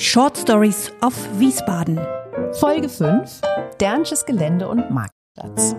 Short Stories of Wiesbaden. Folge 5: Dernsches Gelände und Marktplatz.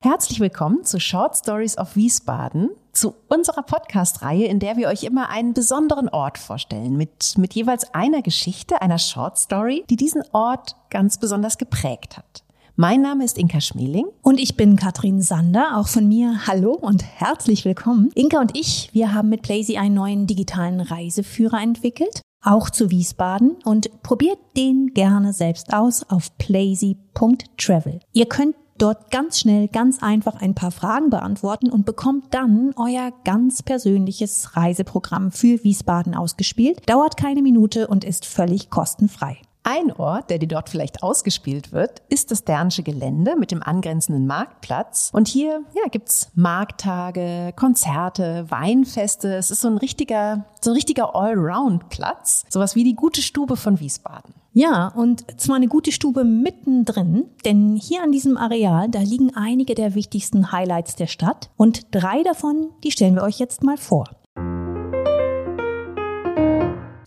Herzlich willkommen zu Short Stories of Wiesbaden, zu unserer Podcast-Reihe, in der wir euch immer einen besonderen Ort vorstellen, mit, mit jeweils einer Geschichte, einer Short Story, die diesen Ort ganz besonders geprägt hat. Mein Name ist Inka Schmeling. Und ich bin Katrin Sander. Auch von mir hallo und herzlich willkommen. Inka und ich, wir haben mit Plazy einen neuen digitalen Reiseführer entwickelt, auch zu Wiesbaden und probiert den gerne selbst aus auf plazy.travel. Ihr könnt dort ganz schnell, ganz einfach ein paar Fragen beantworten und bekommt dann euer ganz persönliches Reiseprogramm für Wiesbaden ausgespielt. Dauert keine Minute und ist völlig kostenfrei. Ein Ort, der dir dort vielleicht ausgespielt wird, ist das Dernsche Gelände mit dem angrenzenden Marktplatz. Und hier ja, gibt's Markttage, Konzerte, Weinfeste. Es ist so ein richtiger, so ein richtiger Allround-Platz. Sowas wie die gute Stube von Wiesbaden. Ja, und zwar eine gute Stube mittendrin, denn hier an diesem Areal, da liegen einige der wichtigsten Highlights der Stadt und drei davon, die stellen wir euch jetzt mal vor.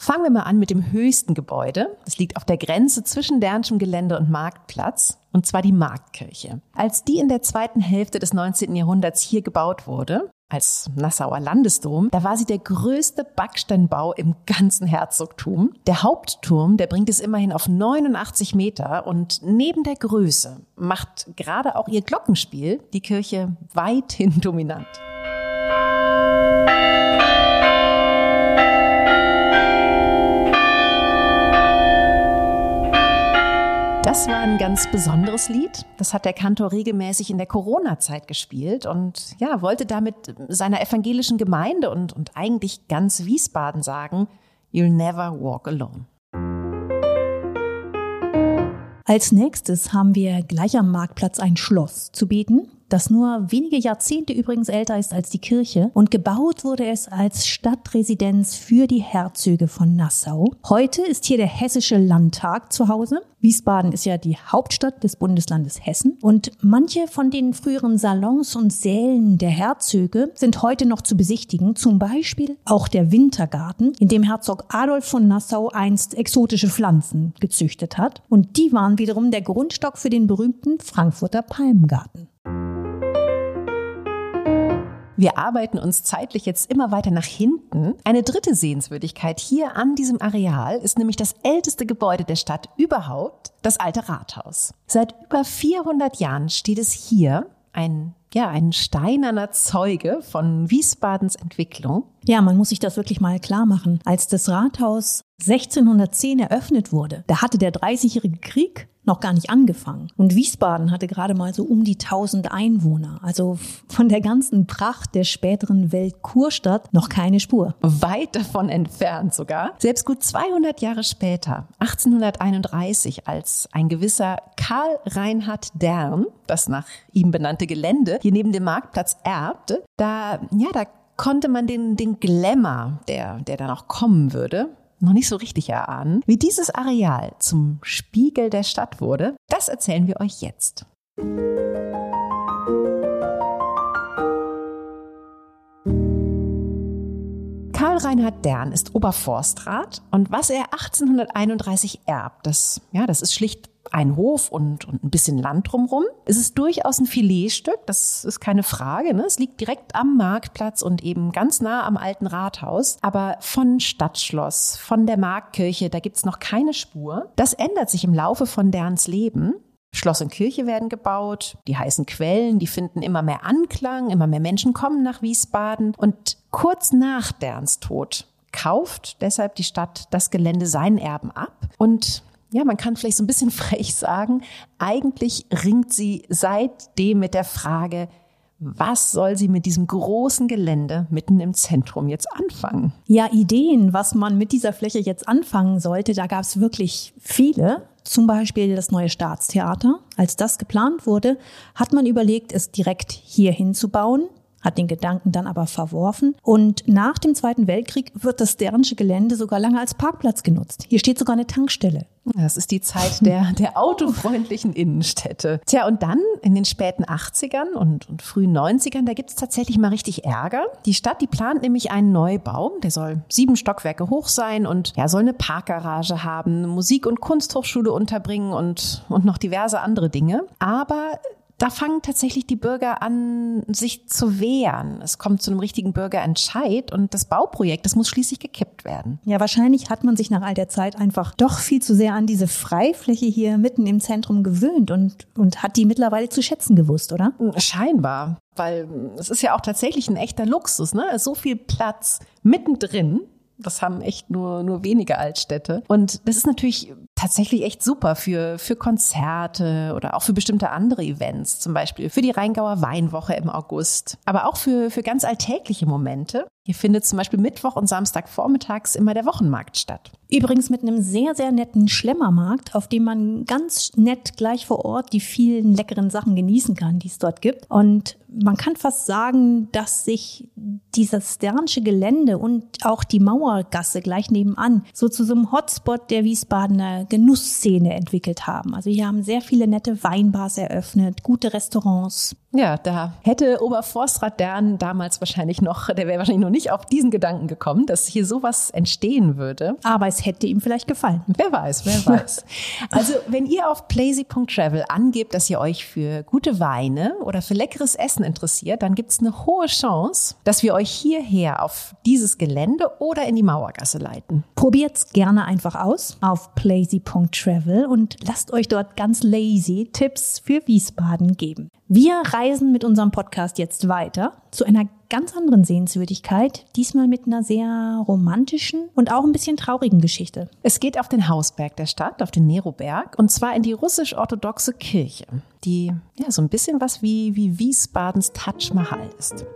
Fangen wir mal an mit dem höchsten Gebäude. Das liegt auf der Grenze zwischen Dernschem Gelände und Marktplatz, und zwar die Marktkirche. Als die in der zweiten Hälfte des 19. Jahrhunderts hier gebaut wurde, als Nassauer Landesdom, da war sie der größte Backsteinbau im ganzen Herzogtum. Der Hauptturm, der bringt es immerhin auf 89 Meter und neben der Größe macht gerade auch ihr Glockenspiel die Kirche weithin dominant. Das war ein ganz besonderes Lied. Das hat der Kantor regelmäßig in der Corona-Zeit gespielt und ja, wollte damit seiner evangelischen Gemeinde und, und eigentlich ganz Wiesbaden sagen, You'll never walk alone. Als nächstes haben wir gleich am Marktplatz ein Schloss zu bieten das nur wenige Jahrzehnte übrigens älter ist als die Kirche und gebaut wurde es als Stadtresidenz für die Herzöge von Nassau. Heute ist hier der Hessische Landtag zu Hause. Wiesbaden ist ja die Hauptstadt des Bundeslandes Hessen und manche von den früheren Salons und Sälen der Herzöge sind heute noch zu besichtigen, zum Beispiel auch der Wintergarten, in dem Herzog Adolf von Nassau einst exotische Pflanzen gezüchtet hat und die waren wiederum der Grundstock für den berühmten Frankfurter Palmgarten. Wir arbeiten uns zeitlich jetzt immer weiter nach hinten. Eine dritte Sehenswürdigkeit hier an diesem Areal ist nämlich das älteste Gebäude der Stadt überhaupt, das alte Rathaus. Seit über 400 Jahren steht es hier, ein ja, ein steinerner Zeuge von Wiesbadens Entwicklung. Ja, man muss sich das wirklich mal klar machen. Als das Rathaus 1610 eröffnet wurde, da hatte der Dreißigjährige Krieg noch gar nicht angefangen. Und Wiesbaden hatte gerade mal so um die 1000 Einwohner. Also von der ganzen Pracht der späteren Welt Kurstadt noch keine Spur. Weit davon entfernt sogar. Selbst gut 200 Jahre später, 1831, als ein gewisser Karl Reinhard Dern, das nach ihm benannte Gelände, hier neben dem Marktplatz erbte, da, ja, da konnte man den, den Glamour, der, der da noch kommen würde, noch nicht so richtig erahnen. Wie dieses Areal zum Spiegel der Stadt wurde, das erzählen wir euch jetzt. Karl Reinhard Dern ist Oberforstrat und was er 1831 erbt, das, ja, das ist schlicht ein Hof und, und ein bisschen Land drumrum. Es ist durchaus ein Filetstück, das ist keine Frage. Ne? Es liegt direkt am Marktplatz und eben ganz nah am alten Rathaus. Aber von Stadtschloss, von der Marktkirche, da gibt's noch keine Spur. Das ändert sich im Laufe von Derns Leben. Schloss und Kirche werden gebaut, die heißen Quellen, die finden immer mehr Anklang, immer mehr Menschen kommen nach Wiesbaden. Und kurz nach Derns Tod kauft deshalb die Stadt das Gelände seinen Erben ab. Und ja, man kann vielleicht so ein bisschen frech sagen, eigentlich ringt sie seitdem mit der Frage, was soll sie mit diesem großen Gelände mitten im Zentrum jetzt anfangen? Ja, Ideen, was man mit dieser Fläche jetzt anfangen sollte, da gab es wirklich viele. Zum Beispiel das neue Staatstheater. Als das geplant wurde, hat man überlegt, es direkt hier hinzubauen. Hat den Gedanken dann aber verworfen. Und nach dem Zweiten Weltkrieg wird das Sternsche Gelände sogar lange als Parkplatz genutzt. Hier steht sogar eine Tankstelle. Das ist die Zeit der, der autofreundlichen Innenstädte. Tja, und dann in den späten 80ern und, und frühen 90ern, da gibt es tatsächlich mal richtig Ärger. Die Stadt, die plant nämlich einen Neubau. Der soll sieben Stockwerke hoch sein und ja, soll eine Parkgarage haben, Musik- und Kunsthochschule unterbringen und, und noch diverse andere Dinge. Aber da fangen tatsächlich die Bürger an, sich zu wehren. Es kommt zu einem richtigen Bürgerentscheid und das Bauprojekt, das muss schließlich gekippt werden. Ja, wahrscheinlich hat man sich nach all der Zeit einfach doch viel zu sehr an diese Freifläche hier mitten im Zentrum gewöhnt und, und hat die mittlerweile zu schätzen gewusst, oder? Scheinbar, weil es ist ja auch tatsächlich ein echter Luxus, ne? So viel Platz mittendrin das haben echt nur, nur wenige Altstädte. Und das ist natürlich tatsächlich echt super für, für Konzerte oder auch für bestimmte andere Events, zum Beispiel für die Rheingauer Weinwoche im August, aber auch für, für ganz alltägliche Momente. Hier findet zum Beispiel Mittwoch und Samstag vormittags immer der Wochenmarkt statt. Übrigens mit einem sehr, sehr netten Schlemmermarkt, auf dem man ganz nett gleich vor Ort die vielen leckeren Sachen genießen kann, die es dort gibt. Und man kann fast sagen, dass sich dieses Sternsche Gelände und auch die Mauergasse gleich nebenan so zu so einem Hotspot der Wiesbadener Genussszene entwickelt haben. Also hier haben sehr viele nette Weinbars eröffnet, gute Restaurants. Ja, da hätte Oberforstrat Dern damals wahrscheinlich noch, der wäre wahrscheinlich noch nicht auf diesen Gedanken gekommen, dass hier sowas entstehen würde. Aber es hätte ihm vielleicht gefallen. Wer weiß, wer weiß. also, wenn ihr auf plazy.travel angebt, dass ihr euch für gute Weine oder für leckeres Essen interessiert, dann gibt es eine hohe Chance, dass wir euch hierher auf dieses Gelände oder in die Mauergasse leiten. Probiert's gerne einfach aus auf plazy.travel und lasst euch dort ganz lazy Tipps für Wiesbaden geben. Wir reisen mit unserem Podcast jetzt weiter zu einer ganz anderen Sehenswürdigkeit, diesmal mit einer sehr romantischen und auch ein bisschen traurigen Geschichte. Es geht auf den Hausberg der Stadt, auf den Neroberg, und zwar in die russisch-orthodoxe Kirche, die ja so ein bisschen was wie, wie Wiesbadens Taj Mahal ist.